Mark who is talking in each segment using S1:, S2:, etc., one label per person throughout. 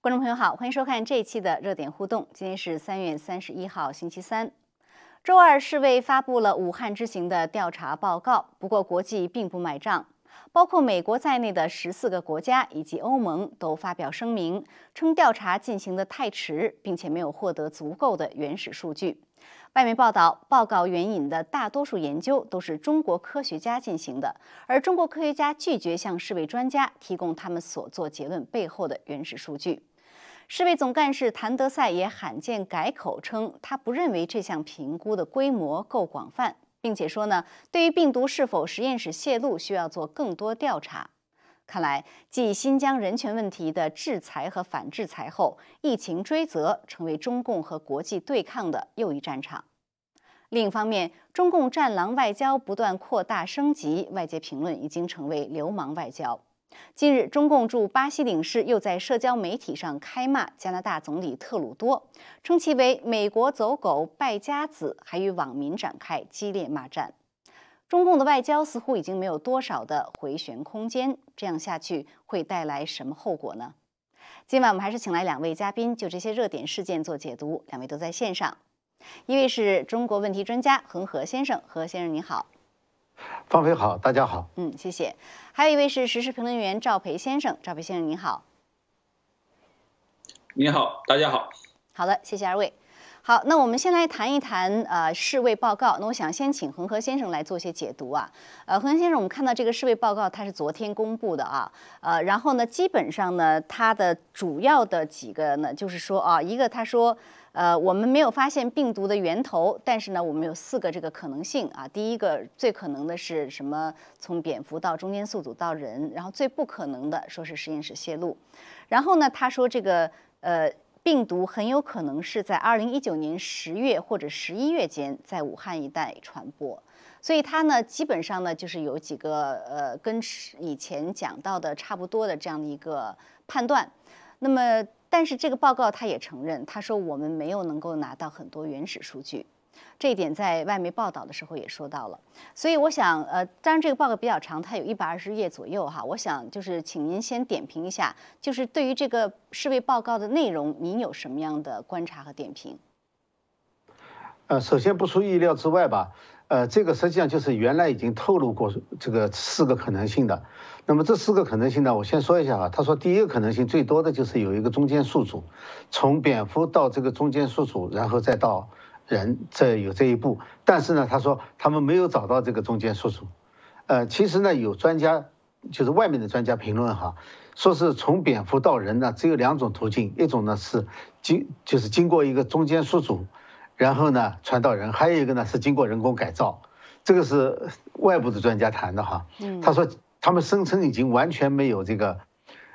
S1: 观众朋友好，欢迎收看这一期的热点互动。今天是三月三十一号，星期三。周二，世卫发布了武汉之行的调查报告，不过国际并不买账，包括美国在内的十四个国家以及欧盟都发表声明，称调查进行的太迟，并且没有获得足够的原始数据。外媒报道，报告援引的大多数研究都是中国科学家进行的，而中国科学家拒绝向世卫专家提供他们所做结论背后的原始数据。世卫总干事谭德赛也罕见改口称，他不认为这项评估的规模够广泛，并且说呢，对于病毒是否实验室泄露，需要做更多调查。看来，继新疆人权问题的制裁和反制裁后，疫情追责成为中共和国际对抗的又一战场。另一方面，中共战狼外交不断扩大升级，外界评论已经成为流氓外交。近日，中共驻巴西领事又在社交媒体上开骂加拿大总理特鲁多，称其为“美国走狗”“败家子”，还与网民展开激烈骂战。中共的外交似乎已经没有多少的回旋空间，这样下去会带来什么后果呢？今晚我们还是请来两位嘉宾就这些热点事件做解读，两位都在线上。一位是中国问题专家恒河先生，何先生你好。
S2: 方飞好，大家好。
S1: 嗯，谢谢。还有一位是时事评论员赵培先生，赵培先生您好。
S3: 你好，大家好。
S1: 好的，谢谢二位。好，那我们先来谈一谈呃世卫报告。那我想先请恒河先生来做些解读啊。呃，恒河先生，我们看到这个世卫报告它是昨天公布的啊。呃，然后呢，基本上呢，它的主要的几个呢，就是说啊，一个他说。呃，我们没有发现病毒的源头，但是呢，我们有四个这个可能性啊。第一个最可能的是什么？从蝙蝠到中间宿主到人，然后最不可能的说是实验室泄露。然后呢，他说这个呃病毒很有可能是在二零一九年十月或者十一月间在武汉一带传播。所以他呢，基本上呢就是有几个呃跟以前讲到的差不多的这样的一个判断。那么。但是这个报告他也承认，他说我们没有能够拿到很多原始数据，这一点在外媒报道的时候也说到了。所以我想，呃，当然这个报告比较长，它有一百二十页左右哈。我想就是请您先点评一下，就是对于这个世卫报告的内容，您有什么样的观察和点评？
S2: 呃，首先不出意料之外吧，呃，这个实际上就是原来已经透露过这个四个可能性的。那么这四个可能性呢？我先说一下啊。他说，第一个可能性最多的就是有一个中间宿主，从蝙蝠到这个中间宿主，然后再到人，这有这一步。但是呢，他说他们没有找到这个中间宿主。呃，其实呢，有专家，就是外面的专家评论哈，说是从蝙蝠到人呢，只有两种途径，一种呢是经就是经过一个中间宿主，然后呢传到人，还有一个呢是经过人工改造。这个是外部的专家谈的哈。嗯。他说。他们声称已经完全没有这个，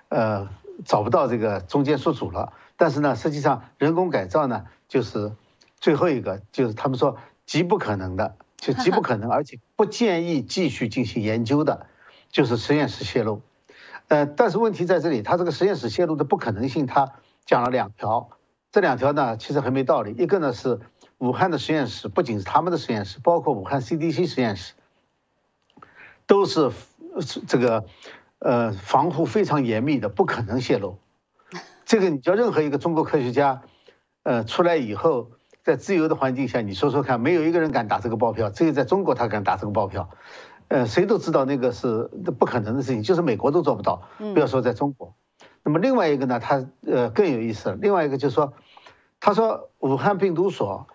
S2: 呃，找不到这个中间宿主了。但是呢，实际上人工改造呢，就是最后一个，就是他们说极不可能的，就极不可能，而且不建议继续进行研究的，就是实验室泄露。呃，但是问题在这里，他这个实验室泄露的不可能性，他讲了两条，这两条呢其实很没道理。一个呢是武汉的实验室，不仅是他们的实验室，包括武汉 CDC 实验室，都是。这个，呃，防护非常严密的，不可能泄露。这个你叫任何一个中国科学家，呃，出来以后，在自由的环境下，你说说看，没有一个人敢打这个包票。只有在中国他敢打这个包票。呃，谁都知道那个是不可能的事情，就是美国都做不到，不要说在中国。那么另外一个呢，他呃更有意思。另外一个就是说，他说武汉病毒所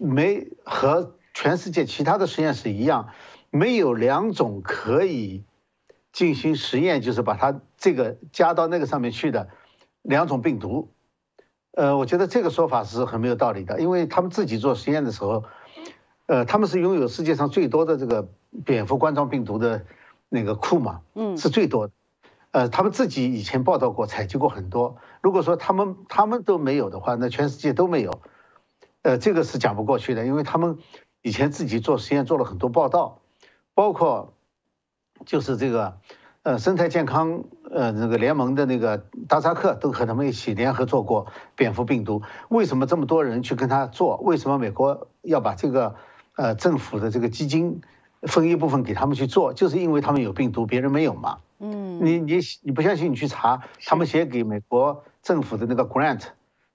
S2: 没和全世界其他的实验室一样。没有两种可以进行实验，就是把它这个加到那个上面去的两种病毒。呃，我觉得这个说法是很没有道理的，因为他们自己做实验的时候，呃，他们是拥有世界上最多的这个蝙蝠冠状病毒的那个库嘛，嗯，是最多的。呃，他们自己以前报道过，采集过很多。如果说他们他们都没有的话，那全世界都没有。呃，这个是讲不过去的，因为他们以前自己做实验做了很多报道。包括，就是这个，呃，生态健康，呃，那个联盟的那个达扎克都和他们一起联合做过蝙蝠病毒。为什么这么多人去跟他做？为什么美国要把这个，呃，政府的这个基金分一部分给他们去做？就是因为他们有病毒，别人没有嘛。嗯。你你你不相信？你去查，他们写给美国。政府的那个 grant，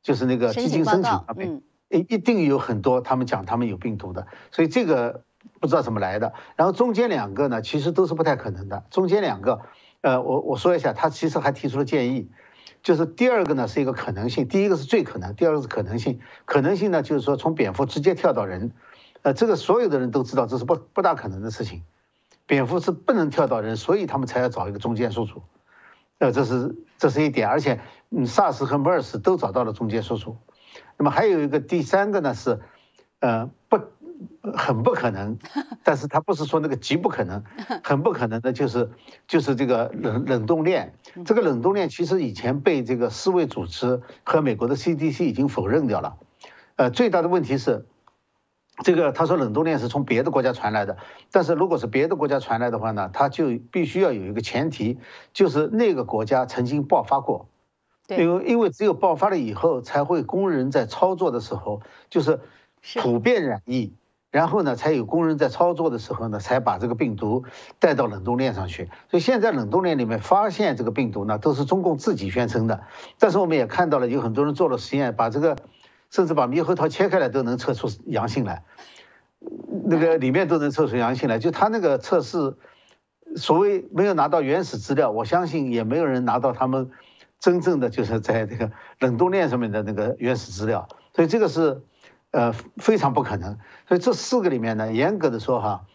S2: 就是那个基金申请上面，一一定有很多他们讲他们有病毒的，所以这个不知道怎么来的。然后中间两个呢，其实都是不太可能的。中间两个，呃，我我说一下，他其实还提出了建议，就是第二个呢是一个可能性，第一个是最可能，第二个是可能性。可能性呢就是说从蝙蝠直接跳到人，呃，这个所有的人都知道这是不不大可能的事情。蝙蝠是不能跳到人，所以他们才要找一个中间宿主，呃，这是这是一点，而且，嗯，SARS 和 MERS 都找到了中间宿主，那么还有一个第三个呢是，呃，不，很不可能，但是他不是说那个极不可能，很不可能的就是就是这个冷冷冻链，这个冷冻链其实以前被这个世卫组织和美国的 CDC 已经否认掉了，呃，最大的问题是。这个他说冷冻链是从别的国家传来的，但是如果是别的国家传来的话呢，他就必须要有一个前提，就是那个国家曾经爆发过，因为因为只有爆发了以后，才会工人在操作的时候就是普遍染疫，然后呢才有工人在操作的时候呢才把这个病毒带到冷冻链上去。所以现在冷冻链里面发现这个病毒呢，都是中共自己宣称的，但是我们也看到了有很多人做了实验，把这个。甚至把猕猴桃切开来都能测出阳性来，那个里面都能测出阳性来。就他那个测试，所谓没有拿到原始资料，我相信也没有人拿到他们真正的就是在这个冷冻链上面的那个原始资料。所以这个是呃非常不可能。所以这四个里面呢，严格的说哈，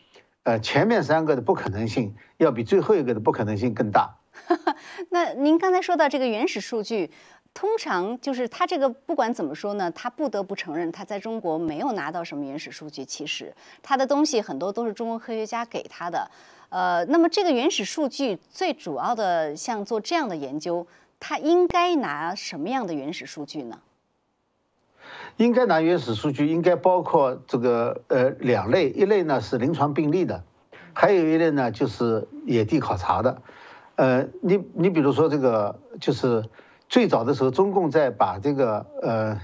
S2: 呃前面三个的不可能性要比最后一个的不可能性更大。
S1: 那您刚才说到这个原始数据。通常就是他这个不管怎么说呢，他不得不承认他在中国没有拿到什么原始数据。其实他的东西很多都是中国科学家给他的。呃，那么这个原始数据最主要的像做这样的研究，他应该拿什么样的原始数据呢？
S2: 应该拿原始数据，应该包括这个呃两类，一类呢是临床病例的，还有一类呢就是野地考察的。呃，你你比如说这个就是。最早的时候，中共在把这个呃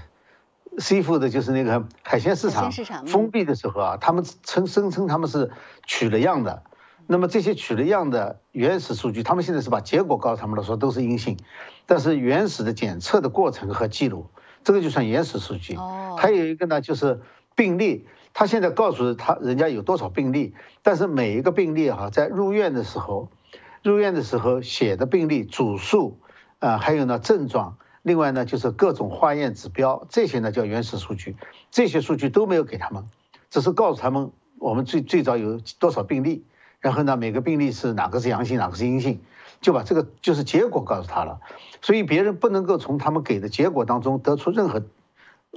S2: ，C 富的就是那个海鲜市场封闭的时候啊，他们称声称他们是取了样的，那么这些取了样的原始数据，他们现在是把结果告诉他们了，说都是阴性，但是原始的检测的过程和记录，这个就算原始数据。哦。还有一个呢，就是病例，他现在告诉他人家有多少病例，但是每一个病例哈，在入院的时候，入院的时候写的病例主数。啊，还有呢，症状，另外呢，就是各种化验指标，这些呢叫原始数据，这些数据都没有给他们，只是告诉他们我们最最早有多少病例，然后呢，每个病例是哪个是阳性，哪个是阴性，就把这个就是结果告诉他了，所以别人不能够从他们给的结果当中得出任何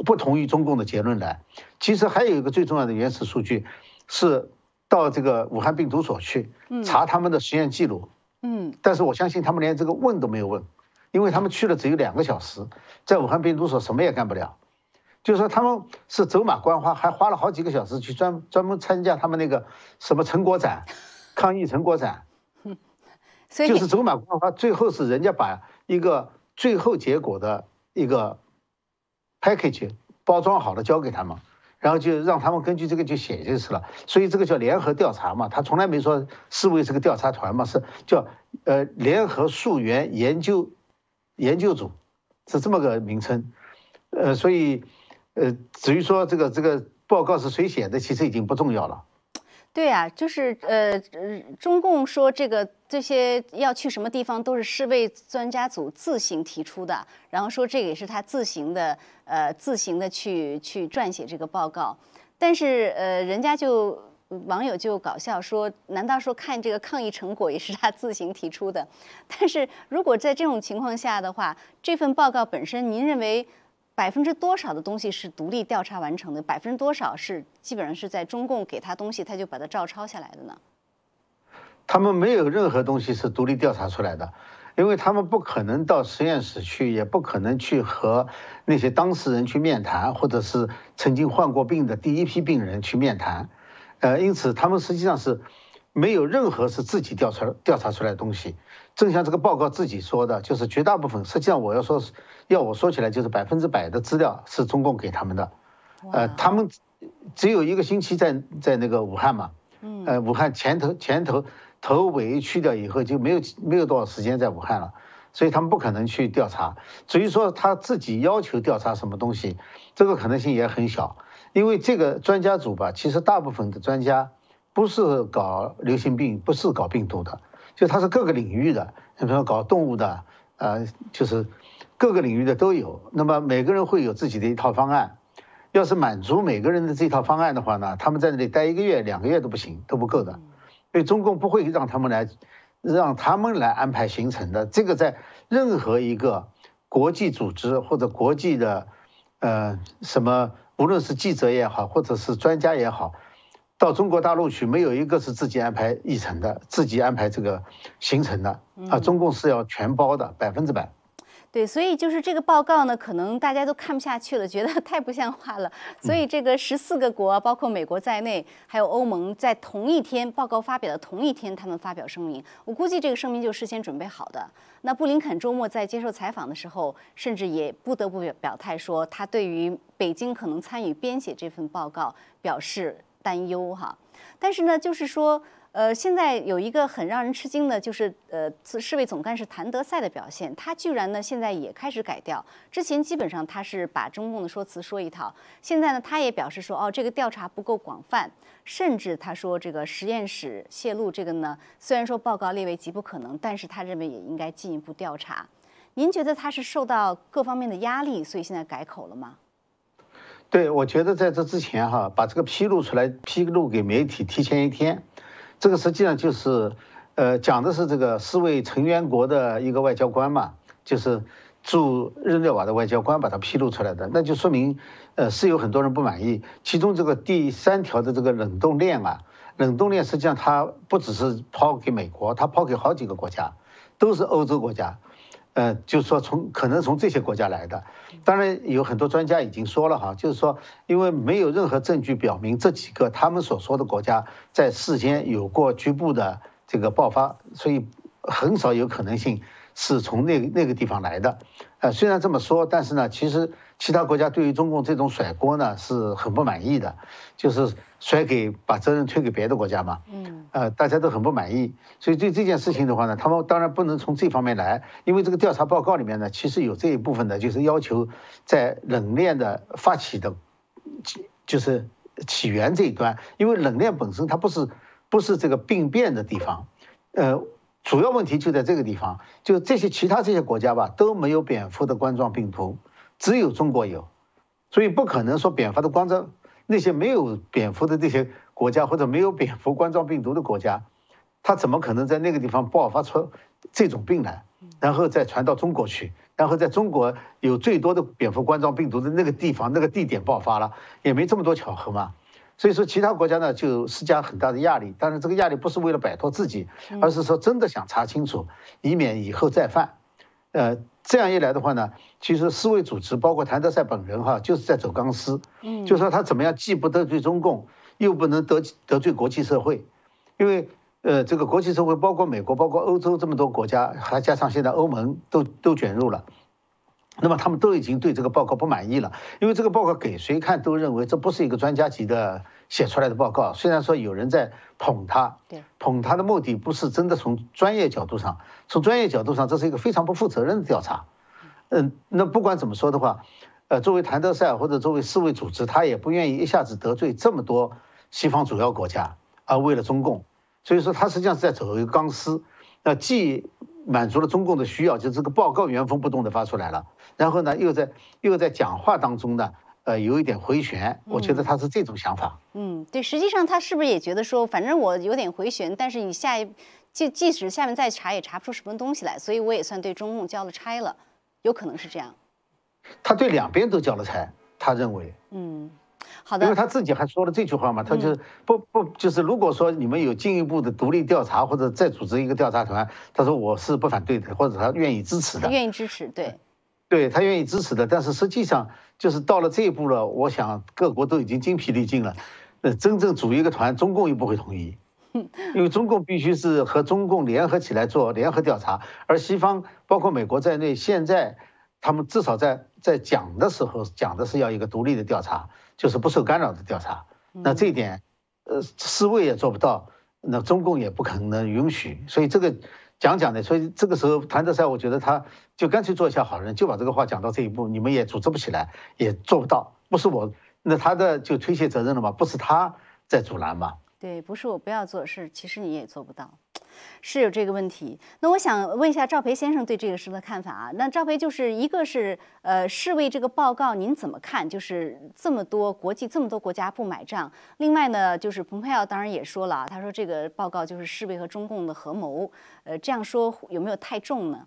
S2: 不同于中共的结论来。其实还有一个最重要的原始数据，是到这个武汉病毒所去查他们的实验记录，嗯，但是我相信他们连这个问都没有问。因为他们去了只有两个小时，在武汉病毒所什么也干不了，就是说他们是走马观花，还花了好几个小时去专专门参加他们那个什么成果展，抗疫成果展，
S1: 所以
S2: 就是走马观花，最后是人家把一个最后结果的一个 package 包装好了交给他们，然后就让他们根据这个就写就是了，所以这个叫联合调查嘛，他从来没说世卫是个调查团嘛，是叫呃联合溯源研究。研究组是这么个名称，呃，所以，呃，至于说这个这个报告是谁写的，其实已经不重要了。
S1: 对啊，就是呃，中共说这个这些要去什么地方都是世卫专家组自行提出的，然后说这个也是他自行的呃自行的去去撰写这个报告，但是呃，人家就。网友就搞笑说：“难道说看这个抗疫成果也是他自行提出的？但是如果在这种情况下的话，这份报告本身，您认为百分之多少的东西是独立调查完成的？百分之多少是基本上是在中共给他东西，他就把它照抄下来的呢？”
S2: 他们没有任何东西是独立调查出来的，因为他们不可能到实验室去，也不可能去和那些当事人去面谈，或者是曾经患过病的第一批病人去面谈。呃，因此他们实际上是没有任何是自己调查调查出来的东西。正像这个报告自己说的，就是绝大部分，实际上我要说，要我说起来，就是百分之百的资料是中共给他们的。呃，他们只有一个星期在在那个武汉嘛，呃，武汉前头前头头尾去掉以后就没有没有多少时间在武汉了。所以他们不可能去调查。至于说他自己要求调查什么东西，这个可能性也很小，因为这个专家组吧，其实大部分的专家不是搞流行病，不是搞病毒的，就它是各个领域的，你比如说搞动物的，呃，就是各个领域的都有。那么每个人会有自己的一套方案，要是满足每个人的这套方案的话呢，他们在那里待一个月、两个月都不行，都不够的。所以中共不会让他们来。让他们来安排行程的，这个在任何一个国际组织或者国际的，呃，什么，无论是记者也好，或者是专家也好，到中国大陆去，没有一个是自己安排议程的，自己安排这个行程的啊，中共是要全包的，百分之百。
S1: 对，所以就是这个报告呢，可能大家都看不下去了，觉得 太不像话了。所以这个十四个国，包括美国在内，还有欧盟，在同一天报告发表的同一天，他们发表声明。我估计这个声明就事先准备好的。那布林肯周末在接受采访的时候，甚至也不得不表表态说，他对于北京可能参与编写这份报告表示担忧哈。但是呢，就是说。呃，现在有一个很让人吃惊的，就是呃，世卫总干事谭德赛的表现，他居然呢现在也开始改调。之前基本上他是把中共的说辞说一套，现在呢他也表示说，哦，这个调查不够广泛，甚至他说这个实验室泄露这个呢，虽然说报告列为极不可能，但是他认为也应该进一步调查。您觉得他是受到各方面的压力，所以现在改口了吗？
S2: 对，我觉得在这之前哈，把这个披露出来，披露给媒体提前一天。这个实际上就是，呃，讲的是这个四位成员国的一个外交官嘛，就是驻日内瓦的外交官把它披露出来的，那就说明，呃，是有很多人不满意。其中这个第三条的这个冷冻链啊，冷冻链实际上它不只是抛给美国，它抛给好几个国家，都是欧洲国家。呃，就是说从可能从这些国家来的，当然有很多专家已经说了哈，就是说因为没有任何证据表明这几个他们所说的国家在世间有过局部的这个爆发，所以很少有可能性是从那那个地方来的。呃，虽然这么说，但是呢，其实其他国家对于中共这种甩锅呢是很不满意的，就是甩给把责任推给别的国家嘛。嗯。呃，大家都很不满意，所以对这件事情的话呢，他们当然不能从这方面来，因为这个调查报告里面呢，其实有这一部分的，就是要求在冷链的发起的，就是起源这一端，因为冷链本身它不是不是这个病变的地方，呃。主要问题就在这个地方，就这些其他这些国家吧都没有蝙蝠的冠状病毒，只有中国有，所以不可能说蝙蝠的冠状那些没有蝙蝠的这些国家或者没有蝙蝠冠状病毒的国家，它怎么可能在那个地方爆发出这种病来，然后再传到中国去，然后在中国有最多的蝙蝠冠状病毒的那个地方那个地点爆发了，也没这么多巧合嘛。所以说，其他国家呢就施加很大的压力，但是这个压力不是为了摆脱自己，而是说真的想查清楚，以免以后再犯。呃，这样一来的话呢，其实世卫组织包括谭德赛本人哈，就是在走钢丝，嗯，就说他怎么样既不得罪中共，又不能得得罪国际社会，因为呃，这个国际社会包括美国、包括欧洲这么多国家，还加上现在欧盟都都卷入了。那么他们都已经对这个报告不满意了，因为这个报告给谁看都认为这不是一个专家级的写出来的报告。虽然说有人在捧他，对，捧他的目的不是真的从专业角度上，从专业角度上这是一个非常不负责任的调查。嗯，那不管怎么说的话，呃，作为谭德赛或者作为世卫组织，他也不愿意一下子得罪这么多西方主要国家，而为了中共，所以说他实际上是在走一个钢丝，那既满足了中共的需要，就这个报告原封不动的发出来了。然后呢，又在又在讲话当中呢，呃，有一点回旋，我觉得他是这种想法。
S1: 嗯，对，实际上他是不是也觉得说，反正我有点回旋，但是你下一，即即使下面再查，也查不出什么东西来，所以我也算对中共交了差了，有可能是这样。
S2: 他对两边都交了差，他认为。
S1: 嗯，好的。
S2: 因为他自己还说了这句话嘛，他就是不不就是如果说你们有进一步的独立调查或者再组织一个调查团，他说我是不反对的，或者他愿意支持的。
S1: 愿意支持，对。
S2: 对他愿意支持的，但是实际上就是到了这一步了，我想各国都已经精疲力尽了。呃，真正组一个团，中共又不会同意，因为中共必须是和中共联合起来做联合调查，而西方包括美国在内，现在他们至少在在讲的时候讲的是要一个独立的调查，就是不受干扰的调查。那这一点，呃，世卫也做不到，那中共也不可能允许，所以这个讲讲的。所以这个时候谭德赛，我觉得他就干脆做一下好人，就把这个话讲到这一步，你们也组织不起来，也做不到，不是我，那他的就推卸责任了嘛，不是他在阻拦嘛？
S1: 对，不是我不要做，是其实你也做不到。是有这个问题，那我想问一下赵培先生对这个事的看法啊？那赵培就是一个是呃世卫这个报告您怎么看？就是这么多国际这么多国家不买账，另外呢就是蓬佩奥当然也说了啊，他说这个报告就是世卫和中共的合谋，呃这样说有没有太重呢？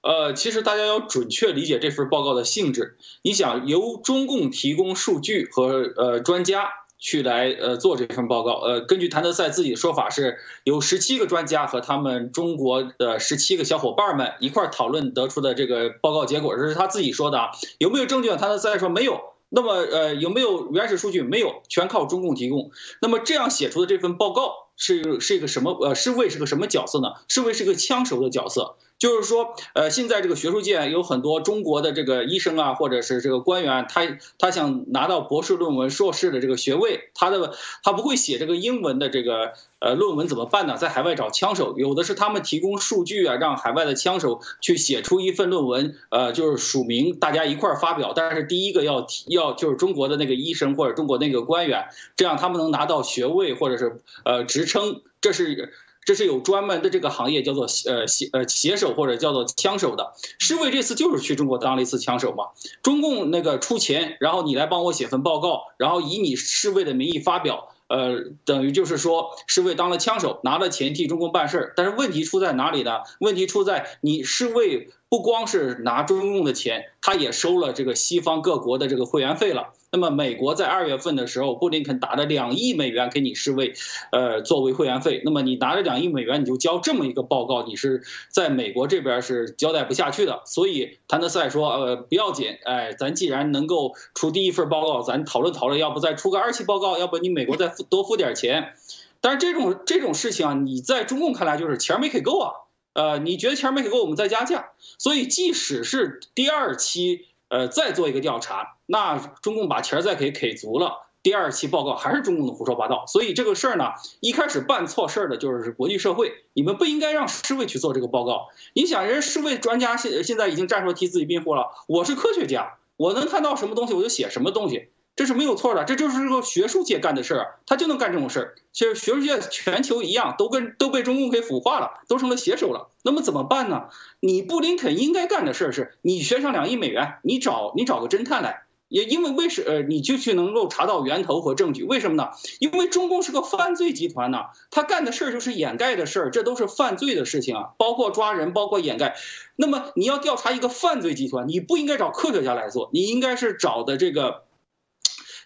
S3: 呃，其实大家要准确理解这份报告的性质。你想由中共提供数据和呃专家。去来呃做这份报告，呃，根据谭德赛自己的说法，是有十七个专家和他们中国的十七个小伙伴们一块讨论得出的这个报告结果，这是他自己说的啊。有没有证据？谭德赛说没有。那么呃有没有原始数据？没有，全靠中共提供。那么这样写出的这份报告是是一个什么？呃，世卫是个什么角色呢？世卫是个枪手的角色。就是说，呃，现在这个学术界有很多中国的这个医生啊，或者是这个官员，他他想拿到博士论文、硕士的这个学位，他的他不会写这个英文的这个呃论文怎么办呢？在海外找枪手，有的是他们提供数据啊，让海外的枪手去写出一份论文，呃，就是署名，大家一块儿发表。但是第一个要提要就是中国的那个医生或者中国那个官员，这样他们能拿到学位或者是呃职称，这是。这是有专门的这个行业叫做呃写呃写手或者叫做枪手的。世卫这次就是去中国当了一次枪手嘛。中共那个出钱，然后你来帮我写份报告，然后以你世卫的名义发表，呃，等于就是说世卫当了枪手，拿了钱替中共办事儿。但是问题出在哪里呢？问题出在你世卫不光是拿中共的钱，他也收了这个西方各国的这个会员费了。那么美国在二月份的时候，布林肯打了两亿美元给你世卫，呃，作为会员费。那么你拿着两亿美元，你就交这么一个报告，你是在美国这边是交代不下去的。所以谭德赛说，呃，不要紧，哎，咱既然能够出第一份报告，咱讨论讨论，要不再出个二期报告，要不你美国再多付点钱。但是这种这种事情啊，你在中共看来就是钱没给够啊，呃，你觉得钱没给够，我们再加价。所以即使是第二期。呃，再做一个调查，那中共把钱再给给足了，第二期报告还是中共的胡说八道。所以这个事儿呢，一开始办错事儿的就是国际社会，你们不应该让世卫去做这个报告。你想，人世卫专家现现在已经站出来替自己辩护了，我是科学家，我能看到什么东西我就写什么东西。这是没有错的，这就是个学术界干的事儿，他就能干这种事儿。其实学术界全球一样，都跟都被中共给腐化了，都成了写手了。那么怎么办呢？你布林肯应该干的事儿是，你悬赏两亿美元，你找你找个侦探来，也因为为什呃你就去能够查到源头和证据？为什么呢？因为中共是个犯罪集团呢，他干的事儿就是掩盖的事儿，这都是犯罪的事情啊，包括抓人，包括掩盖。那么你要调查一个犯罪集团，你不应该找科学家来做，你应该是找的这个。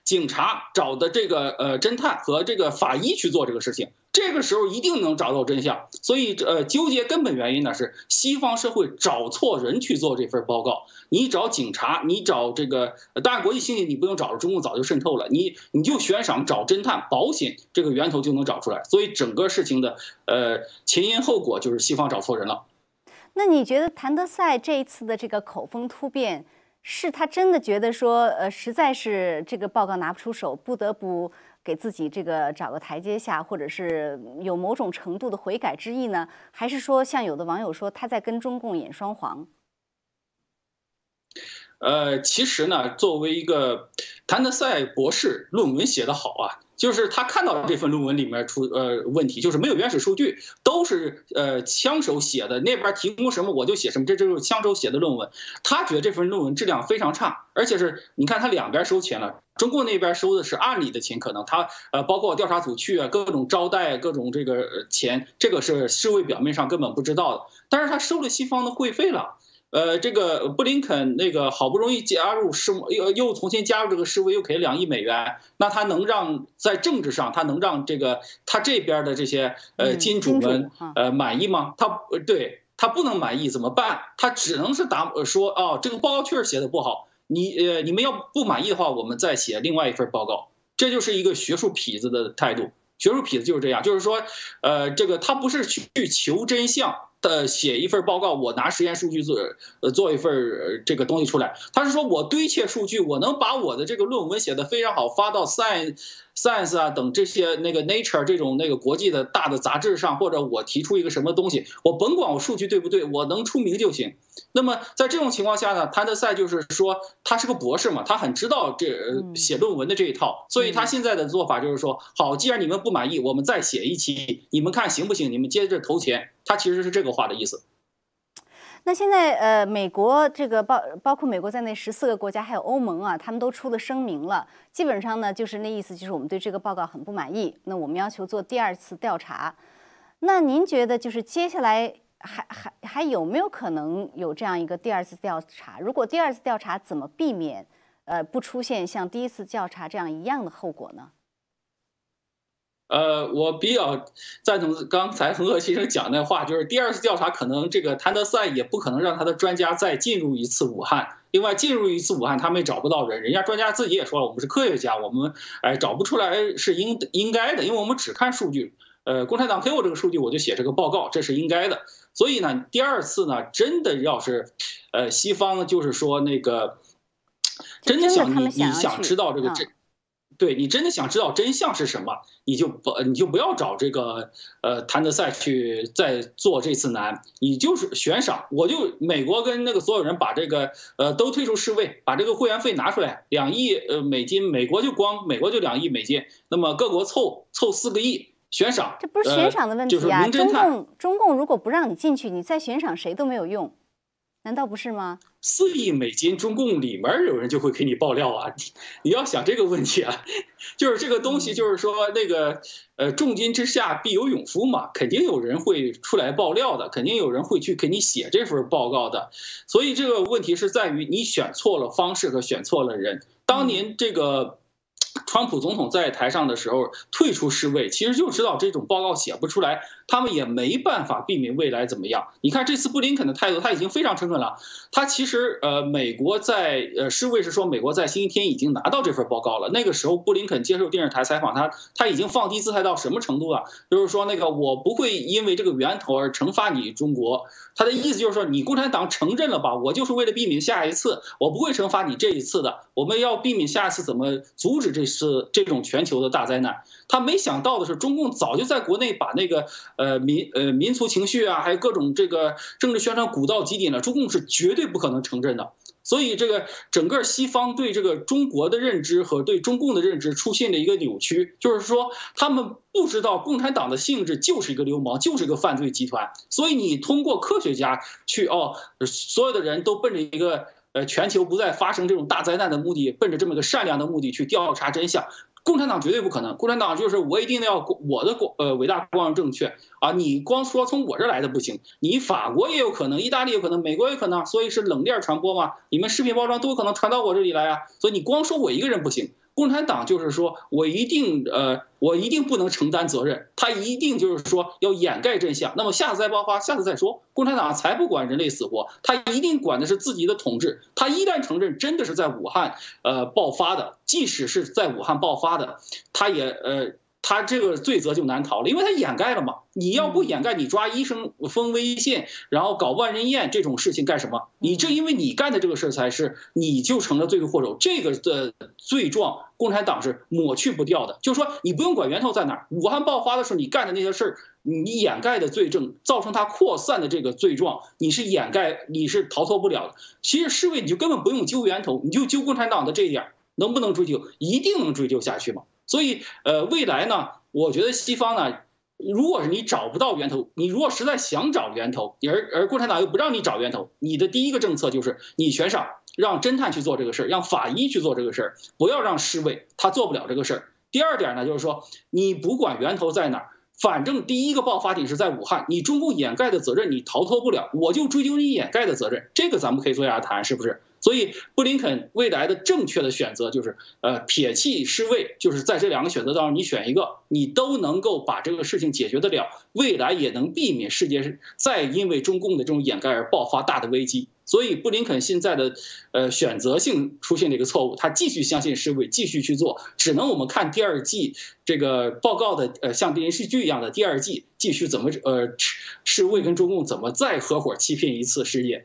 S3: 警察找的这个呃侦探和这个法医去做这个事情，这个时候一定能找到真相。所以呃纠结根本原因呢是西方社会找错人去做这份报告。你找警察，你找这个当然国际刑警你不用找了，中共早就渗透了。你你就悬赏找侦探，保险这个源头就能找出来。所以整个事情的呃前因后果就是西方找错人了。
S1: 那你觉得谭德赛这一次的这个口风突变？是他真的觉得说，呃，实在是这个报告拿不出手，不得不给自己这个找个台阶下，或者是有某种程度的悔改之意呢？还是说，像有的网友说，他在跟中共演双簧？
S3: 呃，其实呢，作为一个谭德赛博士，论文写得好啊。就是他看到这份论文里面出呃问题，就是没有原始数据，都是呃枪手写的，那边提供什么我就写什么，这就是枪手写的论文。他觉得这份论文质量非常差，而且是你看他两边收钱了，中国那边收的是暗里的钱，可能他呃包括调查组去啊，各种招待各种这个钱，这个是世卫表面上根本不知道的，但是他收了西方的会费了。呃，这个布林肯那个好不容易加入世又又重新加入这个世卫，又给了两亿美元，那他能让在政治上他能让这个他这边的这些呃金主们呃满意吗？他对他不能满意怎么办？他只能是答说哦，这个报告确实写的不好，你呃你们要不满意的话，我们再写另外一份报告。这就是一个学术痞子的态度，学术痞子就是这样，就是说，呃，这个他不是去求真相。呃写一份报告，我拿实验数据做呃做一份这个东西出来。他是说我堆砌数据，我能把我的这个论文写得非常好，发到 Science Science 啊等这些那个 Nature 这种那个国际的大的杂志上，或者我提出一个什么东西，我甭管我数据对不对，我能出名就行。那么在这种情况下呢，谭德赛就是说他是个博士嘛，他很知道这写论文的这一套，所以他现在的做法就是说，好，既然你们不满意，我们再写一期，你们看行不行？你们接着投钱。他其实是这个话的意思。
S1: 那现在呃，美国这个包包括美国在内十四个国家还有欧盟啊，他们都出了声明了，基本上呢就是那意思，就是我们对这个报告很不满意，那我们要求做第二次调查。那您觉得就是接下来还还还有没有可能有这样一个第二次调查？如果第二次调查怎么避免呃不出现像第一次调查这样一样的后果呢？
S3: 呃，我比较赞同刚才恒河先生讲那话，就是第二次调查可能这个谭德赛也不可能让他的专家再进入一次武汉。另外，进入一次武汉，他们也找不到人，人家专家自己也说了，我们是科学家，我们哎找不出来是应应该的，因为我们只看数据。呃，共产党给我这个数据，我就写这个报告，这是应该的。所以呢，第二次呢，真的要是，呃，西方就是说那个，真的想你你想知道这个真。对你真的想知道真相是什么，你就不你就不要找这个呃谭德赛去再做这次难，你就是悬赏，我就美国跟那个所有人把这个呃都退出世卫，把这个会员费拿出来，两亿呃美金，美国就光美国就两亿美金，那么各国凑凑四个亿悬赏，
S1: 这不是悬赏的问题啊，中共中共如果不让你进去，你再悬赏谁都没有用。难道不是吗？
S3: 四亿美金，中共里面有人就会给你爆料啊！你要想这个问题啊，就是这个东西，就是说那个呃，重金之下必有勇夫嘛，肯定有人会出来爆料的，肯定有人会去给你写这份报告的。所以这个问题是在于你选错了方式和选错了人。当年这个。川普总统在台上的时候退出世卫，其实就知道这种报告写不出来，他们也没办法避免未来怎么样。你看这次布林肯的态度，他已经非常诚恳了。他其实呃，美国在呃世卫是说美国在星期天已经拿到这份报告了。那个时候布林肯接受电视台采访，他他已经放低姿态到什么程度了？就是说那个我不会因为这个源头而惩罚你中国。他的意思就是说你共产党承认了吧？我就是为了避免下一次，我不会惩罚你这一次的。我们要避免下一次怎么阻止这？次这种全球的大灾难，他没想到的是，中共早就在国内把那个呃民呃民族情绪啊，还有各种这个政治宣传鼓到极点了。中共是绝对不可能承认的，所以这个整个西方对这个中国的认知和对中共的认知出现了一个扭曲，就是说他们不知道共产党的性质就是一个流氓，就是一个犯罪集团。所以你通过科学家去哦，所有的人都奔着一个。呃，全球不再发生这种大灾难的目的，奔着这么一个善良的目的去调查真相，共产党绝对不可能。共产党就是我一定要我的光呃伟大光荣正确啊！你光说从我这来的不行，你法国也有可能，意大利有可能，美国也可能，所以是冷链传播嘛？你们食品包装都有可能传到我这里来啊！所以你光说我一个人不行。共产党就是说，我一定呃，我一定不能承担责任，他一定就是说要掩盖真相。那么下次再爆发，下次再说。共产党才不管人类死活，他一定管的是自己的统治。他一旦承认真的是在武汉呃爆发的，即使是在武汉爆发的，他也呃。他这个罪责就难逃了，因为他掩盖了嘛。你要不掩盖，你抓医生封微信，然后搞万人宴这种事情干什么？你正因为你干的这个事儿才是，你就成了罪魁祸首。这个的罪状，共产党是抹去不掉的。就是说，你不用管源头在哪儿，武汉爆发的时候你干的那些事儿，你掩盖的罪证，造成它扩散的这个罪状，你是掩盖，你是逃脱不了的。其实世卫你就根本不用揪源头，你就揪共产党的这一点，能不能追究？一定能追究下去吗？所以，呃，未来呢，我觉得西方呢，如果是你找不到源头，你如果实在想找源头，而而共产党又不让你找源头，你的第一个政策就是你悬赏，让侦探去做这个事儿，让法医去做这个事儿，不要让侍卫，他做不了这个事儿。第二点呢，就是说你不管源头在哪儿，反正第一个爆发点是在武汉，你中共掩盖的责任你逃脱不了，我就追究你掩盖的责任，这个咱们可以坐下来谈，是不是？所以布林肯未来的正确的选择就是，呃，撇弃世卫，就是在这两个选择当中你选一个，你都能够把这个事情解决得了，未来也能避免世界再因为中共的这种掩盖而爆发大的危机。所以布林肯现在的，呃，选择性出现了一个错误，他继续相信世卫，继续去做，只能我们看第二季这个报告的，呃，像电视剧一样的第二季继续怎么，呃，世卫跟中共怎么再合伙欺骗一次世界。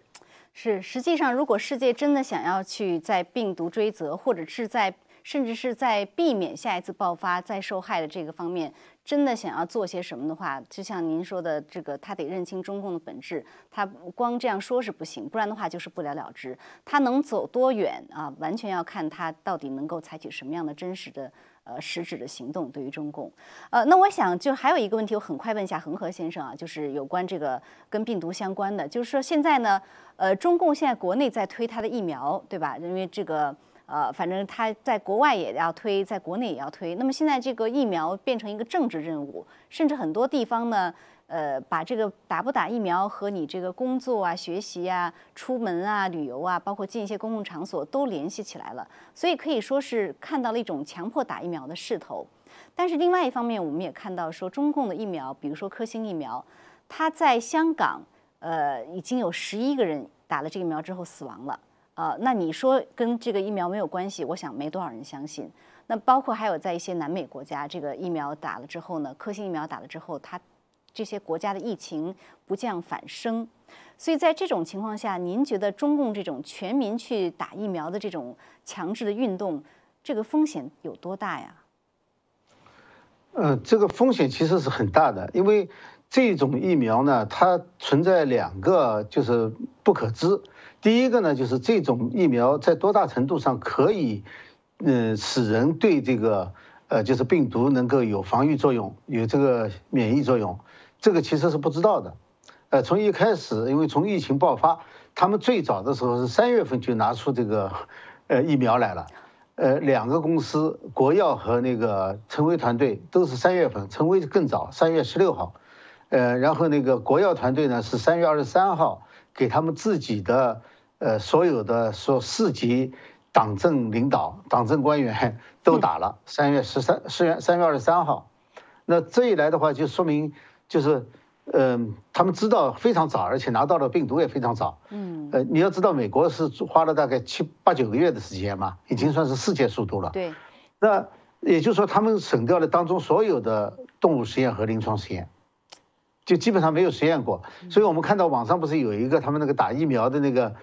S1: 是，实际上如果世界真的想要去在病毒追责，或者是在甚至是在避免下一次爆发再受害的这个方面。真的想要做些什么的话，就像您说的，这个他得认清中共的本质，他光这样说是不行，不然的话就是不了了之。他能走多远啊？完全要看他到底能够采取什么样的真实的、呃实质的行动对于中共。呃，那我想就还有一个问题，我很快问一下恒河先生啊，就是有关这个跟病毒相关的，就是说现在呢，呃，中共现在国内在推它的疫苗，对吧？因为这个。呃，反正他在国外也要推，在国内也要推。那么现在这个疫苗变成一个政治任务，甚至很多地方呢，呃，把这个打不打疫苗和你这个工作啊、学习啊、出门啊、旅游啊，包括进一些公共场所都联系起来了。所以可以说是看到了一种强迫打疫苗的势头。但是另外一方面，我们也看到说，中共的疫苗，比如说科兴疫苗，它在香港，呃，已经有十一个人打了这个疫苗之后死亡了。呃，那你说跟这个疫苗没有关系？我想没多少人相信。那包括还有在一些南美国家，这个疫苗打了之后呢，科兴疫苗打了之后，它这些国家的疫情不降反升。所以在这种情况下，您觉得中共这种全民去打疫苗的这种强制的运动，这个风险有多大呀？
S2: 呃，这个风险其实是很大的，因为这种疫苗呢，它存在两个就是不可知。第一个呢，就是这种疫苗在多大程度上可以，嗯，使人对这个，呃，就是病毒能够有防御作用，有这个免疫作用，这个其实是不知道的。呃，从一开始，因为从疫情爆发，他们最早的时候是三月份就拿出这个，呃，疫苗来了。呃，两个公司，国药和那个陈薇团队都是三月份，陈薇更早，三月十六号。呃，然后那个国药团队呢是三月二十三号。给他们自己的呃所有的说市级党政领导、党政官员都打了。三月十三、三月三月二十三号，那这一来的话，就说明就是，嗯，他们知道非常早，而且拿到了病毒也非常早。嗯。呃，你要知道，美国是花了大概七八九个月的时间嘛，已经算是世界速度了。
S1: 对。
S2: 那也就是说，他们省掉了当中所有的动物实验和临床实验。就基本上没有实验过，所以我们看到网上不是有一个他们那个打疫苗的那个，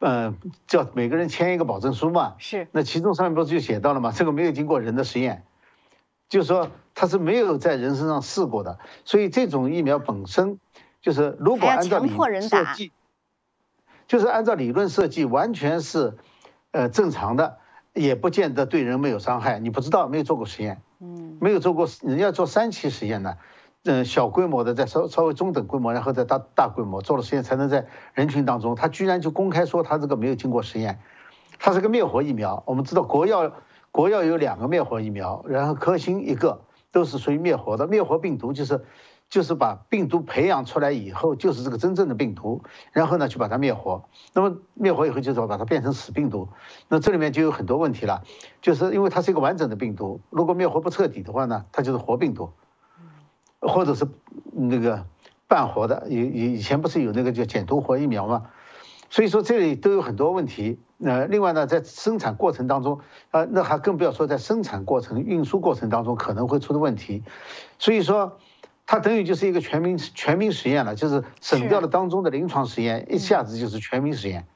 S2: 呃，叫每个人签一个保证书嘛？
S1: 是。
S2: 那其中上面不是就写到了嘛？这个没有经过人的实验，就是说它是没有在人身上试过的。所以这种疫苗本身就是如果按照理论设计，就是按照理论设计完全是，呃，正常的，也不见得对人没有伤害。你不知道，没有做过实验，嗯，没有做过，人家做三期实验呢。嗯，小规模的，再稍稍微中等规模，然后再大大规模做了实验，才能在人群当中。他居然就公开说他这个没有经过实验，它是个灭活疫苗。我们知道国药国药有两个灭活疫苗，然后科兴一个，都是属于灭活的。灭活病毒就是就是把病毒培养出来以后，就是这个真正的病毒，然后呢去把它灭活。那么灭活以后就是把它变成死病毒。那这里面就有很多问题了，就是因为它是一个完整的病毒，如果灭活不彻底的话呢，它就是活病毒。或者是那个半活的，以以以前不是有那个叫减毒活疫苗吗？所以说这里都有很多问题。呃，另外呢，在生产过程当中，呃，那还更不要说在生产过程、运输过程当中可能会出的问题。所以说，它等于就是一个全民全民实验了，就是省掉了当中的临床实验，一下子就是全民实验，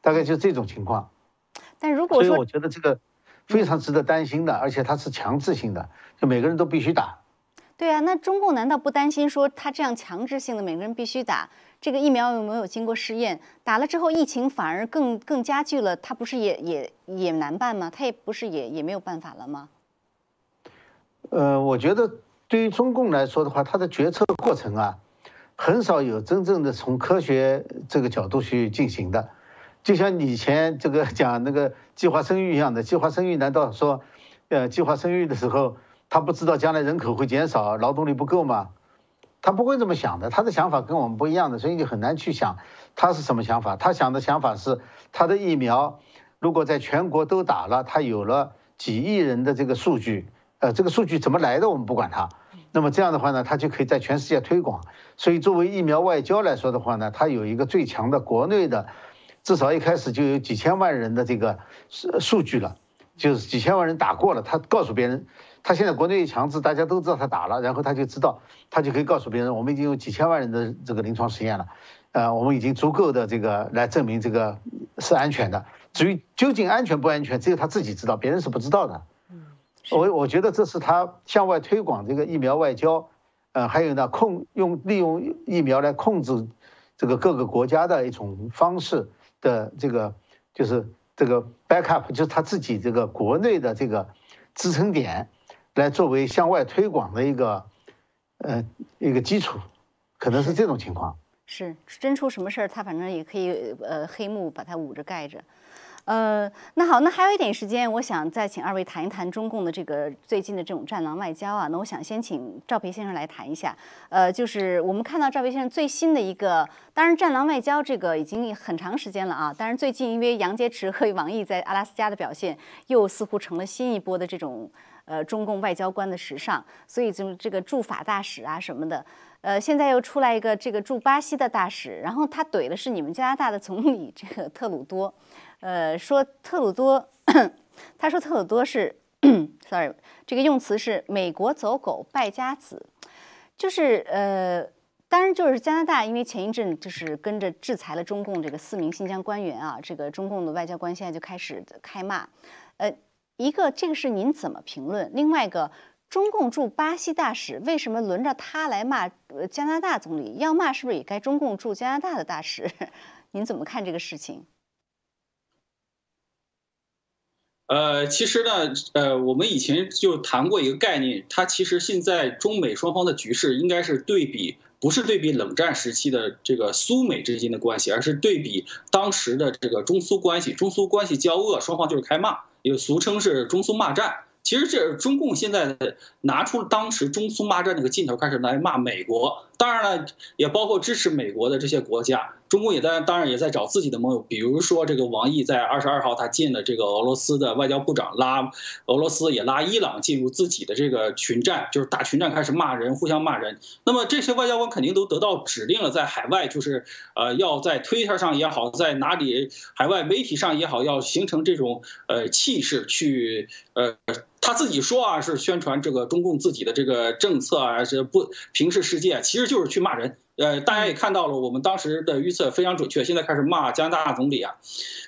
S2: 大概就这种情况。
S1: 但如果
S2: 说，所以我觉得这个非常值得担心的，而且它是强制性的，就每个人都必须打。
S1: 对啊，那中共难道不担心说他这样强制性的每个人必须打这个疫苗有没有经过试验？打了之后疫情反而更更加剧了，他不是也也也难办吗？他也不是也也没有办法了吗？
S2: 呃，我觉得对于中共来说的话，他的决策过程啊，很少有真正的从科学这个角度去进行的。就像以前这个讲那个计划生育一样的，计划生育难道说，呃，计划生育的时候？他不知道将来人口会减少，劳动力不够吗？他不会这么想的，他的想法跟我们不一样的，所以你很难去想他是什么想法。他想的想法是，他的疫苗如果在全国都打了，他有了几亿人的这个数据，呃，这个数据怎么来的我们不管它。那么这样的话呢，他就可以在全世界推广。所以作为疫苗外交来说的话呢，他有一个最强的国内的，至少一开始就有几千万人的这个数数据了，就是几千万人打过了，他告诉别人。他现在国内强制，大家都知道他打了，然后他就知道，他就可以告诉别人，我们已经有几千万人的这个临床实验了，呃，我们已经足够的这个来证明这个是安全的。至于究竟安全不安全，只有他自己知道，别人是不知道的。嗯，我我觉得这是他向外推广这个疫苗外交，呃，还有呢控用利用疫苗来控制这个各个国家的一种方式的这个就是这个 backup，就是他自己这个国内的这个支撑点。来作为向外推广的一个，呃，一个基础，可能是这种情况。
S1: 是真出什么事儿，他反正也可以呃黑幕把它捂着盖着。呃，那好，那还有一点时间，我想再请二位谈一谈中共的这个最近的这种战狼外交啊。那我想先请赵培先生来谈一下。呃，就是我们看到赵培先生最新的一个，当然战狼外交这个已经很长时间了啊。但是最近因为杨洁篪和王毅在阿拉斯加的表现，又似乎成了新一波的这种。呃，中共外交官的时尚，所以就这个驻法大使啊什么的，呃，现在又出来一个这个驻巴西的大使，然后他怼的是你们加拿大的总理这个特鲁多，呃，说特鲁多，他说特鲁多是，sorry，这个用词是美国走狗败家子，就是呃，当然就是加拿大，因为前一阵就是跟着制裁了中共这个四名新疆官员啊，这个中共的外交官现在就开始开骂，呃。一个，这个是您怎么评论？另外一个，中共驻巴西大使为什么轮着他来骂加拿大总理？要骂是不是也该中共驻加拿大的大使？您怎么看这个事情？
S3: 呃，其实呢，呃，我们以前就谈过一个概念，它其实现在中美双方的局势应该是对比，不是对比冷战时期的这个苏美之间的关系，而是对比当时的这个中苏关系。中苏关系交恶，双方就是开骂。也俗称是中苏骂战，其实这中共现在拿出当时中苏骂战那个劲头，开始来骂美国。当然了，也包括支持美国的这些国家，中共也在当然也在找自己的盟友，比如说这个王毅在二十二号他见了这个俄罗斯的外交部长，拉俄罗斯也拉伊朗进入自己的这个群战，就是打群战开始骂人，互相骂人。那么这些外交官肯定都得到指令了，在海外就是呃要在推特上也好，在哪里海外媒体上也好，要形成这种呃气势去呃。他自己说啊，是宣传这个中共自己的这个政策啊，是不平视世界，其实就是去骂人。呃，大家也看到了，我们当时的预测非常准确。现在开始骂加拿大总理啊，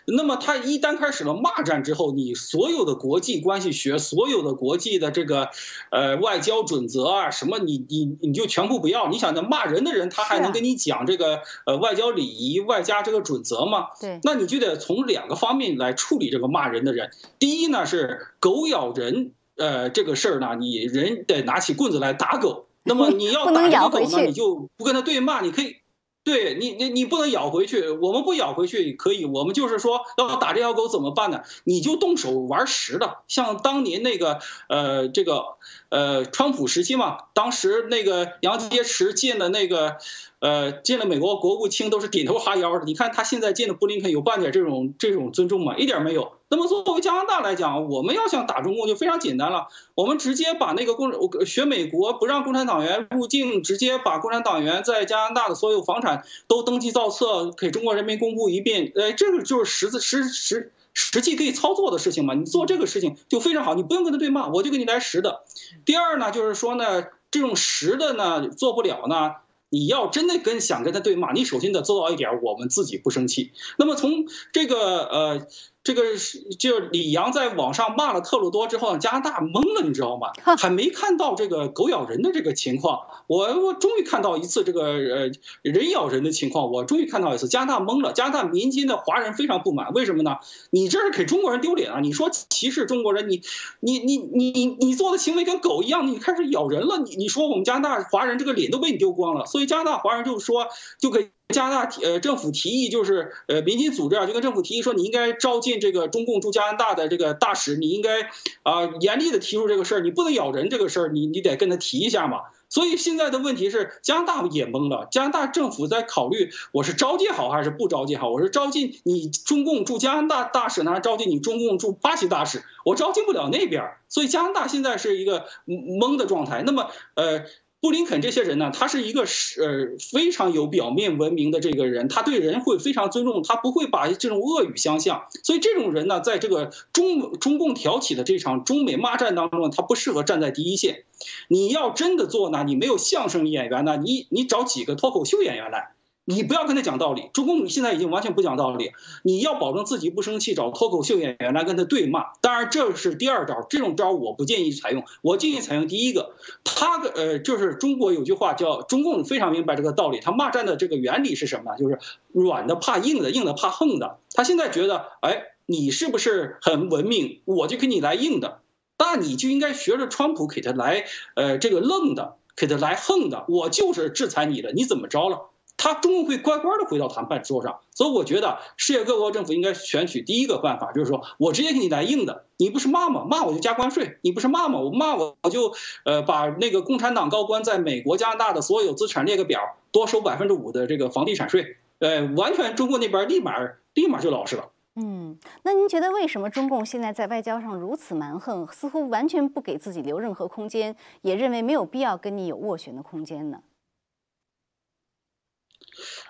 S3: 那么他一旦开始了骂战之后，你所有的国际关系学、所有的国际的这个呃外交准则啊，什么你你你就全部不要。你想，那骂人的人他还能跟你讲这个呃外交礼仪、外加这个准则吗？
S1: 对，
S3: 那你就得从两个方面来处理这个骂人的人。第一呢是狗咬人，呃，这个事儿呢，你人得拿起棍子来打狗。那么你要打这个狗呢，你就不跟他对骂，你可以，对你你你不能咬回去，我们不咬回去可以，我们就是说要打这条狗怎么办呢？你就动手玩实的，像当年那个呃这个呃川普时期嘛，当时那个杨洁篪进的那个。呃，见了美国国务卿都是点头哈腰的。你看他现在见的布林肯有半点这种这种尊重吗？一点没有。那么作为加拿大来讲，我们要想打中共就非常简单了，我们直接把那个共学美国不让共产党员入境，直接把共产党员在加拿大的所有房产都登记造册，给中国人民公布一遍。呃，这个就是实质实实实际可以操作的事情嘛。你做这个事情就非常好，你不用跟他对骂，我就给你来实的。第二呢，就是说呢，这种实的呢做不了呢。你要真的跟想跟他对骂，你首先得做到一点，我们自己不生气。那么从这个呃。这个是就李阳在网上骂了特鲁多之后，加拿大懵了，你知道吗？还没看到这个狗咬人的这个情况，我我终于看到一次这个呃人咬人的情况，我终于看到一次加拿大懵了，加拿大民间的华人非常不满，为什么呢？你这是给中国人丢脸啊！你说歧视中国人，你你你你你你做的行为跟狗一样，你开始咬人了，你你说我们加拿大华人这个脸都被你丢光了，所以加拿大华人就说就给。加拿大提呃政府提议，就是呃民间组织啊，就跟政府提议说，你应该招进这个中共驻加拿大的这个大使，你应该啊严厉的提出这个事儿，你不能咬人这个事儿，你你得跟他提一下嘛。所以现在的问题是，加拿大也懵了。加拿大政府在考虑，我是招进好还是不招进好？我是招进你中共驻加拿大大使呢，还是招进你中共驻巴西大使？我招进不了那边，所以加拿大现在是一个懵的状态。那么，呃。布林肯这些人呢，他是一个是呃非常有表面文明的这个人，他对人会非常尊重，他不会把这种恶语相向。所以这种人呢，在这个中中共挑起的这场中美骂战当中，他不适合站在第一线。你要真的做呢，你没有相声演员呢，你你找几个脱口秀演员来。你不要跟他讲道理，中共现在已经完全不讲道理。你要保证自己不生气，找脱口秀演员来跟他对骂。当然这是第二招，这种招我不建议采用，我建议采用第一个。他的呃，就是中国有句话叫中共非常明白这个道理，他骂战的这个原理是什么？就是软的怕硬的，硬的怕横的。他现在觉得，哎，你是不是很文明？我就给你来硬的，那你就应该学着川普给他来呃这个愣的，给他来横的。我就是制裁你的，你怎么着了？他终究会乖乖的回到谈判桌上，所以我觉得世界各国政府应该选取第一个办法，就是说我直接给你来硬的，你不是骂吗？骂我就加关税，你不是骂吗？我骂我我就呃把那个共产党高官在美国、加拿大的所有资产列个表，多收百分之五的这个房地产税，呃，完全中国那边立马立马就老实了。
S1: 嗯，那您觉得为什么中共现在在外交上如此蛮横，似乎完全不给自己留任何空间，也认为没有必要跟你有斡旋的空间呢？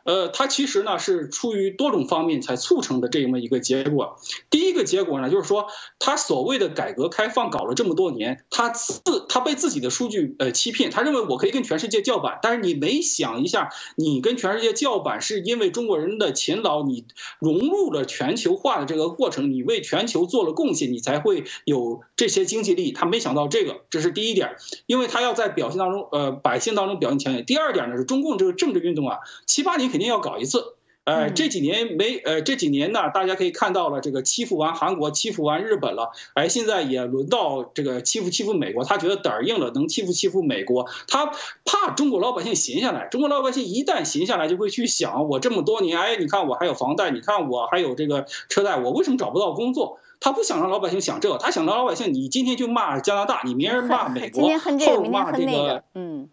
S3: 呃，它其实呢是出于多种方面才促成的这么一个结果。第一个结果呢，就是说他所谓的改革开放搞了这么多年，他自他被自己的数据呃欺骗，他认为我可以跟全世界叫板。但是你没想一下，你跟全世界叫板是因为中国人的勤劳，你融入了全球化的这个过程，你为全球做了贡献，你才会有这些经济利益。他没想到这个，这是第一点，因为他要在表现当中，呃，百姓当中表现强烈。第二点呢，是中共这个政治运动啊，七八年。肯定要搞一次，呃，这几年没，呃，这几年呢，大家可以看到了，这个欺负完韩国，欺负完日本了，哎，现在也轮到这个欺负欺负美国，他觉得胆儿硬了，能欺负欺负美国，他怕中国老百姓闲下来，中国老百姓一旦闲下来，就会去想，我这么多年，哎，你看我还有房贷，你看我还有这个车贷，我为什么找不到工作？他不想让老百姓想这，他想让老百姓，你今天就骂加拿大，你明儿骂 美国，后骂这个，嗯。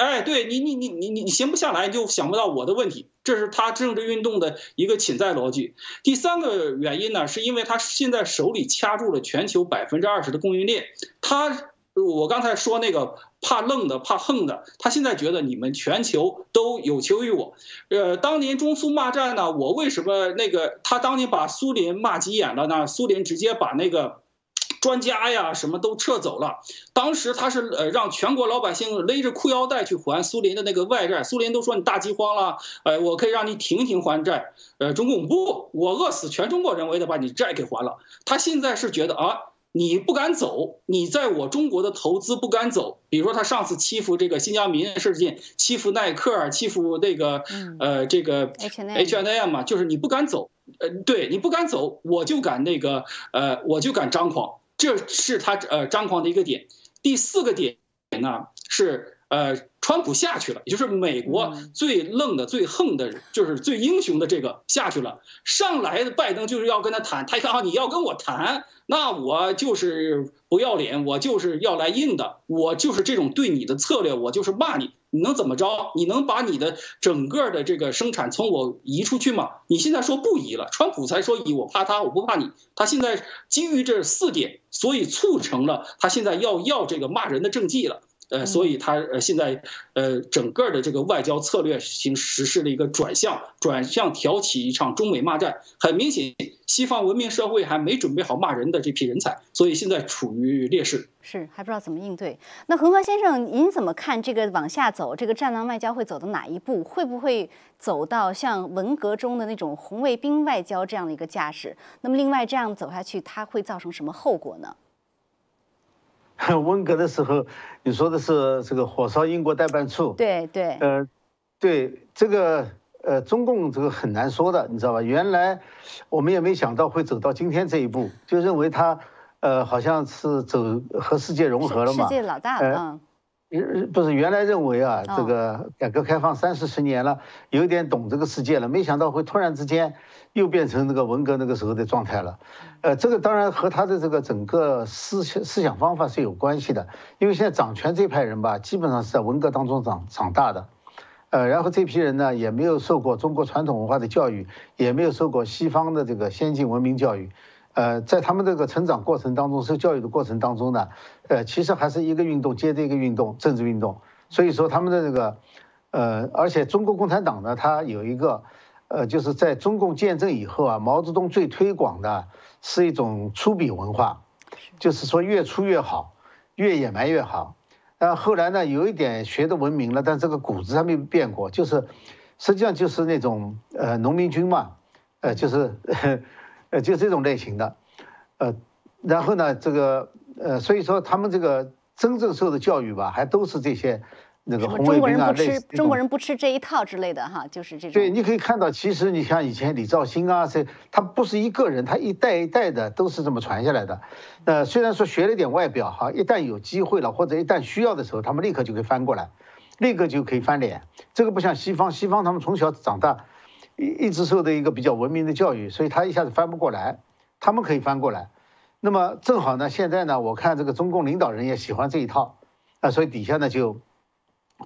S3: 哎，对你，你你你你你闲不下来，你就想不到我的问题，这是他政治运动的一个潜在逻辑。第三个原因呢，是因为他现在手里掐住了全球百分之二十的供应链。他，我刚才说那个怕愣的、怕横的，他现在觉得你们全球都有求于我。呃，当年中苏骂战呢，我为什么那个他当年把苏联骂急眼了呢？苏联直接把那个。专家呀，什么都撤走了。当时他是呃让全国老百姓勒着裤腰带去还苏联的那个外债，苏联都说你大饥荒了，呃，我可以让你停停还债。呃，中共不，我饿死全中国人，我也得把你债给还了。他现在是觉得啊，你不敢走，你在我中国的投资不敢走。比如说他上次欺负这个新疆民事件，欺负耐克，欺负那个呃这个 H N M 嘛，就是你不敢走，呃，对你不敢走，我就敢那个呃，我就敢张狂。这是他呃张狂的一个点，第四个点呢是呃川普下去了，也就是美国最愣的、最横的，就是最英雄的这个下去了。上来的拜登就是要跟他谈，他一看啊你要跟我谈，那我就是不要脸，我就是要来硬的，我就是这种对你的策略，我就是骂你。你能怎么着？你能把你的整个的这个生产从我移出去吗？你现在说不移了，川普才说移，我怕他，我不怕你。他现在基于这四点，所以促成了他现在要要这个骂人的政绩了。呃，所以他呃现在呃整个的这个外交策略行实施了一个转向，转向挑起一场中美骂战。很明显，西方文明社会还没准备好骂人的这批人才，所以现在处于劣势，
S1: 是还不知道怎么应对。那恒河先生，您怎么看这个往下走，这个战狼外交会走到哪一步？会不会走到像文革中的那种红卫兵外交这样的一个架势？那么另外这样走下去，它会造成什么后果呢？
S2: 文革的时候，你说的是这个火烧英国代办处，
S1: 对对，
S2: 呃，对这个呃中共这个很难说的，你知道吧？原来我们也没想到会走到今天这一步，就认为他呃好像是走和世界融合了嘛，
S1: 世界老大了，
S2: 不是原来认为啊，这个改革开放三四十年了，有点懂这个世界了，没想到会突然之间又变成那个文革那个时候的状态了。呃，这个当然和他的这个整个思想思想方法是有关系的，因为现在掌权这派人吧，基本上是在文革当中长长大的，呃，然后这批人呢也没有受过中国传统文化的教育，也没有受过西方的这个先进文明教育。呃，在他们这个成长过程当中，受教育的过程当中呢，呃，其实还是一个运动接着一个运动，政治运动。所以说他们的这个，呃，而且中国共产党呢，它有一个，呃，就是在中共建政以后啊，毛泽东最推广的是一种粗鄙文化，就是说越粗越好，越野蛮越好。但后来呢，有一点学的文明了，但这个骨子上没变过，就是实际上就是那种呃农民军嘛，呃，就是。呃，就这种类型的，呃，然后呢，这个呃，所以说他们这个真正受的教育吧，还都是这些那个红卫兵啊，类
S1: 似中国人不吃这一套之类的哈，就是这种。
S2: 对，你可以看到，其实你像以前李兆星啊，这他不是一个人，他一代一代的都是这么传下来的。呃，虽然说学了点外表哈，一旦有机会了或者一旦需要的时候，他们立刻就可以翻过来，立刻就可以翻脸。这个不像西方，西方他们从小长大。一一直受的一个比较文明的教育，所以他一下子翻不过来，他们可以翻过来。那么正好呢，现在呢，我看这个中共领导人也喜欢这一套，啊，所以底下呢就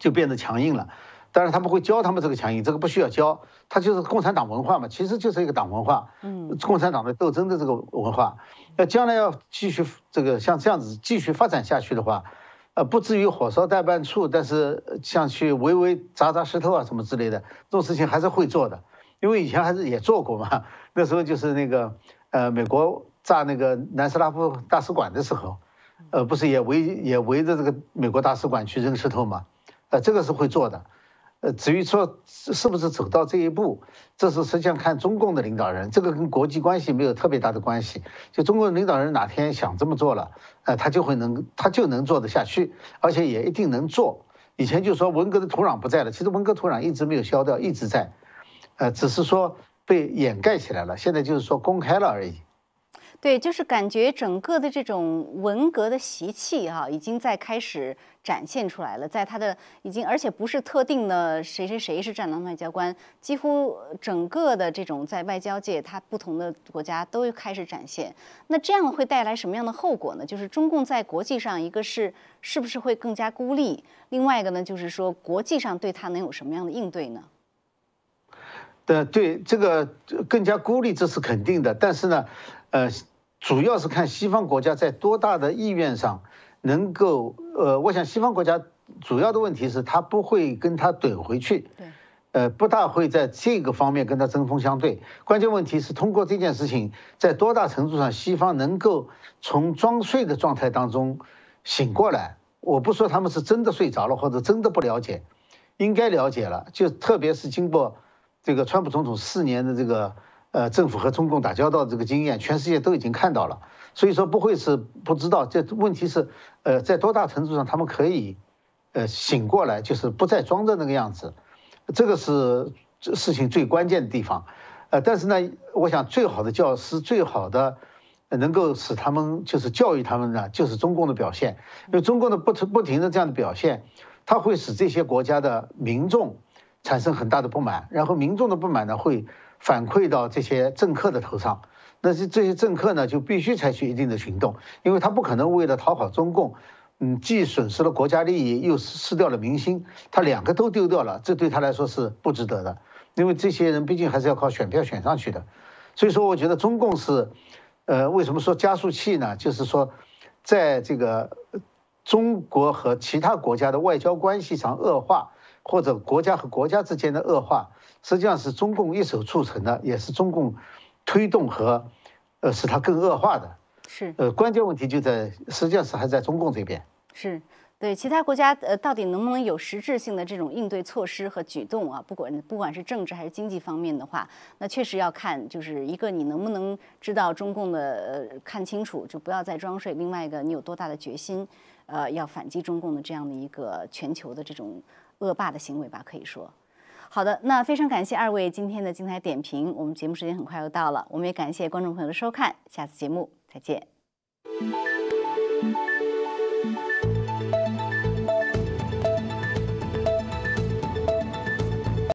S2: 就变得强硬了。当然他们会教他们这个强硬，这个不需要教，他就是共产党文化嘛，其实就是一个党文化，嗯，共产党的斗争的这个文化。那将来要继续这个像这样子继续发展下去的话，呃，不至于火烧代办处，但是像去围围砸砸石头啊什么之类的这种事情还是会做的。因为以前还是也做过嘛，那时候就是那个，呃，美国炸那个南斯拉夫大使馆的时候，呃，不是也围也围着这个美国大使馆去扔石头嘛，呃，这个是会做的，呃，至于说是不是走到这一步，这是实际上看中共的领导人，这个跟国际关系没有特别大的关系，就中国领导人哪天想这么做了，呃，他就会能他就能做得下去，而且也一定能做。以前就说文革的土壤不在了，其实文革土壤一直没有消掉，一直在。呃，只是说被掩盖起来了，现在就是说公开了而已。
S1: 对，就是感觉整个的这种文革的习气哈，已经在开始展现出来了，在他的已经，而且不是特定的谁谁谁是战狼外交官，几乎整个的这种在外交界，他不同的国家都开始展现。那这样会带来什么样的后果呢？就是中共在国际上，一个是是不是会更加孤立，另外一个呢，就是说国际上对他能有什么样的应对呢？
S2: 的对这个更加孤立，这是肯定的。但是呢，呃，主要是看西方国家在多大的意愿上能够，呃，我想西方国家主要的问题是他不会跟他怼回去，对，呃，不大会在这个方面跟他针锋相对。关键问题是通过这件事情，在多大程度上西方能够从装睡的状态当中醒过来。我不说他们是真的睡着了或者真的不了解，应该了解了，就特别是经过。这个川普总统四年的这个呃政府和中共打交道的这个经验，全世界都已经看到了，所以说不会是不知道。这问题是，呃，在多大程度上他们可以，呃，醒过来，就是不再装着那个样子，这个是事情最关键的地方。呃，但是呢，我想最好的教师，最好的能够使他们就是教育他们呢，就是中共的表现。因为中共的不不停的这样的表现，它会使这些国家的民众。产生很大的不满，然后民众的不满呢会反馈到这些政客的头上，那这这些政客呢就必须采取一定的行动，因为他不可能为了讨好中共，嗯，既损失了国家利益，又失掉了民心，他两个都丢掉了，这对他来说是不值得的，因为这些人毕竟还是要靠选票选上去的，所以说我觉得中共是，呃，为什么说加速器呢？就是说，在这个中国和其他国家的外交关系上恶化。或者国家和国家之间的恶化，实际上是中共一手促成的，也是中共推动和呃使它更恶化的。
S1: 是
S2: 呃，关键问题就在实际上是还在中共这边。
S1: 是对其他国家呃，到底能不能有实质性的这种应对措施和举动啊？不管不管是政治还是经济方面的话，那确实要看就是一个你能不能知道中共的呃看清楚，就不要再装睡；另外一个你有多大的决心，呃，要反击中共的这样的一个全球的这种。恶霸的行为吧，可以说。好的，那非常感谢二位今天的精彩点评。我们节目时间很快又到了，我们也感谢观众朋友的收看，下次节目再见。